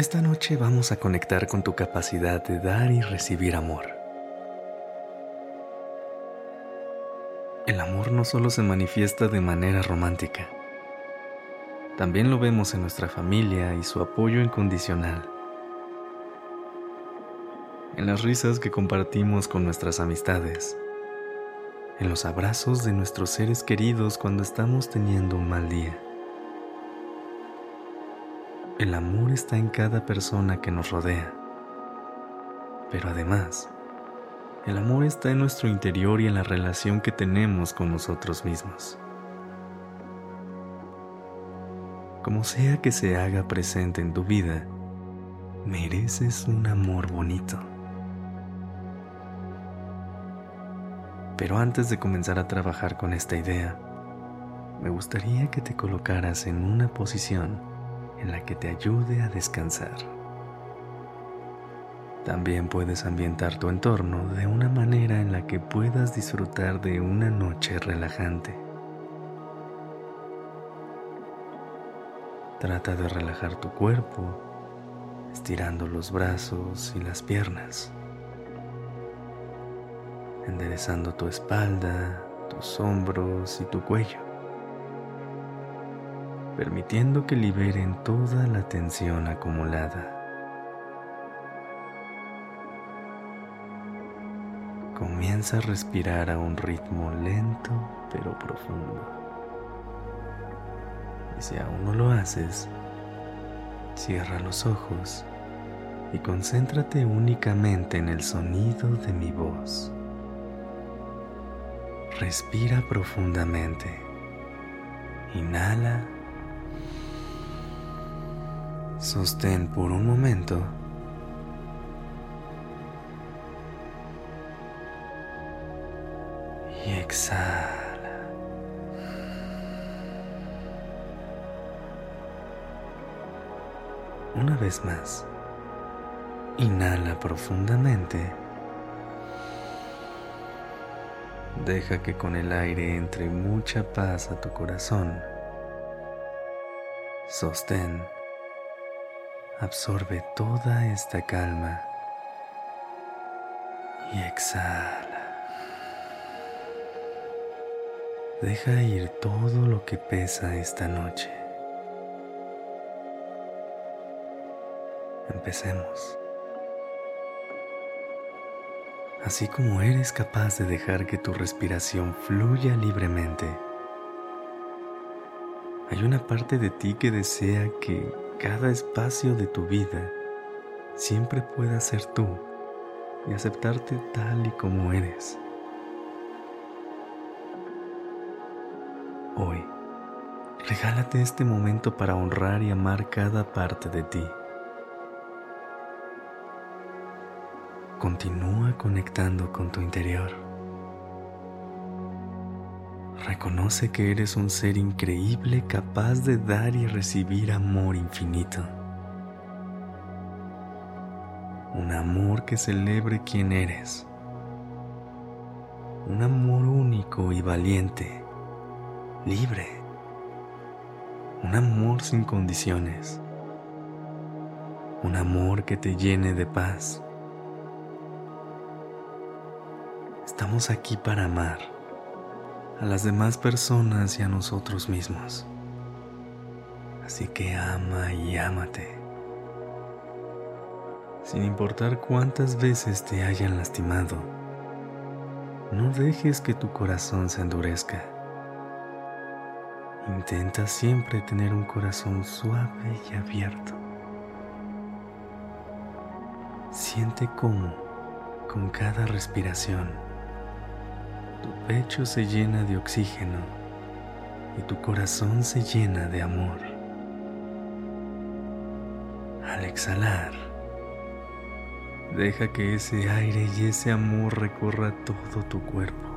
Esta noche vamos a conectar con tu capacidad de dar y recibir amor. El amor no solo se manifiesta de manera romántica también lo vemos en nuestra familia y su apoyo incondicional. En las risas que compartimos con nuestras amistades. En los abrazos de nuestros seres queridos cuando estamos teniendo un mal día. El amor está en cada persona que nos rodea. Pero además, el amor está en nuestro interior y en la relación que tenemos con nosotros mismos. como sea que se haga presente en tu vida, mereces un amor bonito. Pero antes de comenzar a trabajar con esta idea, me gustaría que te colocaras en una posición en la que te ayude a descansar. También puedes ambientar tu entorno de una manera en la que puedas disfrutar de una noche relajante. Trata de relajar tu cuerpo, estirando los brazos y las piernas, enderezando tu espalda, tus hombros y tu cuello, permitiendo que liberen toda la tensión acumulada. Comienza a respirar a un ritmo lento pero profundo si aún no lo haces, cierra los ojos y concéntrate únicamente en el sonido de mi voz. Respira profundamente. Inhala. Sostén por un momento. Y exhala. Una vez más, inhala profundamente. Deja que con el aire entre mucha paz a tu corazón. Sostén. Absorbe toda esta calma. Y exhala. Deja ir todo lo que pesa esta noche. Empecemos. Así como eres capaz de dejar que tu respiración fluya libremente, hay una parte de ti que desea que cada espacio de tu vida siempre pueda ser tú y aceptarte tal y como eres. Hoy, regálate este momento para honrar y amar cada parte de ti. Continúa conectando con tu interior. Reconoce que eres un ser increíble capaz de dar y recibir amor infinito. Un amor que celebre quien eres. Un amor único y valiente, libre. Un amor sin condiciones. Un amor que te llene de paz Estamos aquí para amar a las demás personas y a nosotros mismos. Así que ama y ámate. Sin importar cuántas veces te hayan lastimado, no dejes que tu corazón se endurezca. Intenta siempre tener un corazón suave y abierto. Siente cómo, con cada respiración, tu pecho se llena de oxígeno y tu corazón se llena de amor. Al exhalar, Deja que ese aire y ese amor recorra todo tu cuerpo.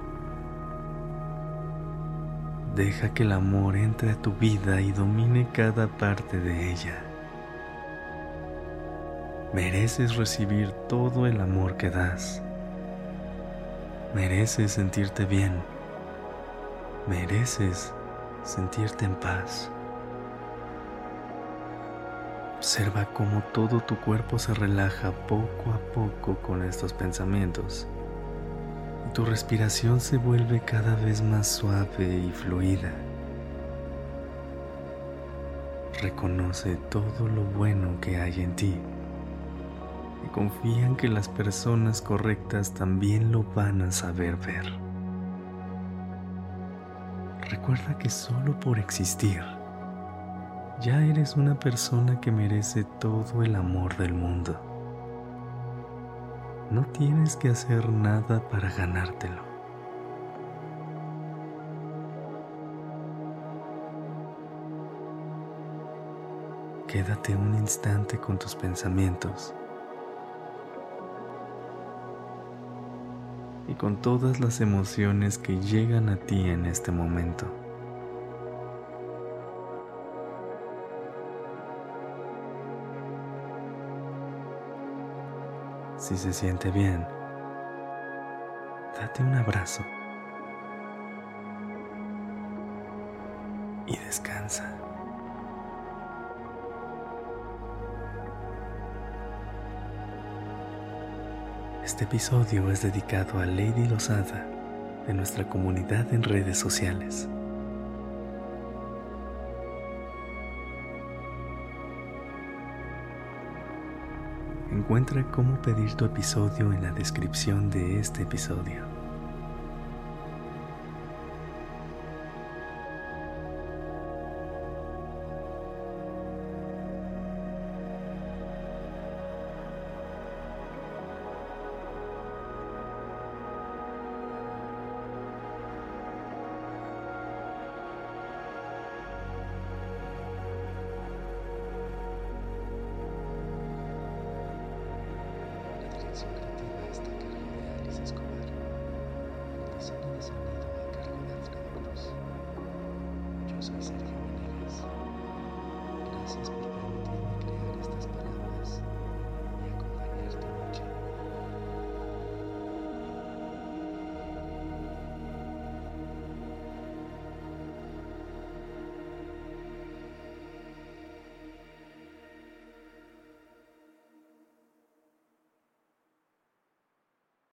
Deja que el amor entre a tu vida y domine cada parte de ella. Mereces recibir todo el amor que das. Mereces sentirte bien. Mereces sentirte en paz. Observa cómo todo tu cuerpo se relaja poco a poco con estos pensamientos y tu respiración se vuelve cada vez más suave y fluida. Reconoce todo lo bueno que hay en ti y confía en que las personas correctas también lo van a saber ver. Recuerda que solo por existir, ya eres una persona que merece todo el amor del mundo. No tienes que hacer nada para ganártelo. Quédate un instante con tus pensamientos y con todas las emociones que llegan a ti en este momento. Si se siente bien, date un abrazo y descansa. Este episodio es dedicado a Lady Lozada de nuestra comunidad en redes sociales. Encuentra cómo pedir tu episodio en la descripción de este episodio. Soy Sergio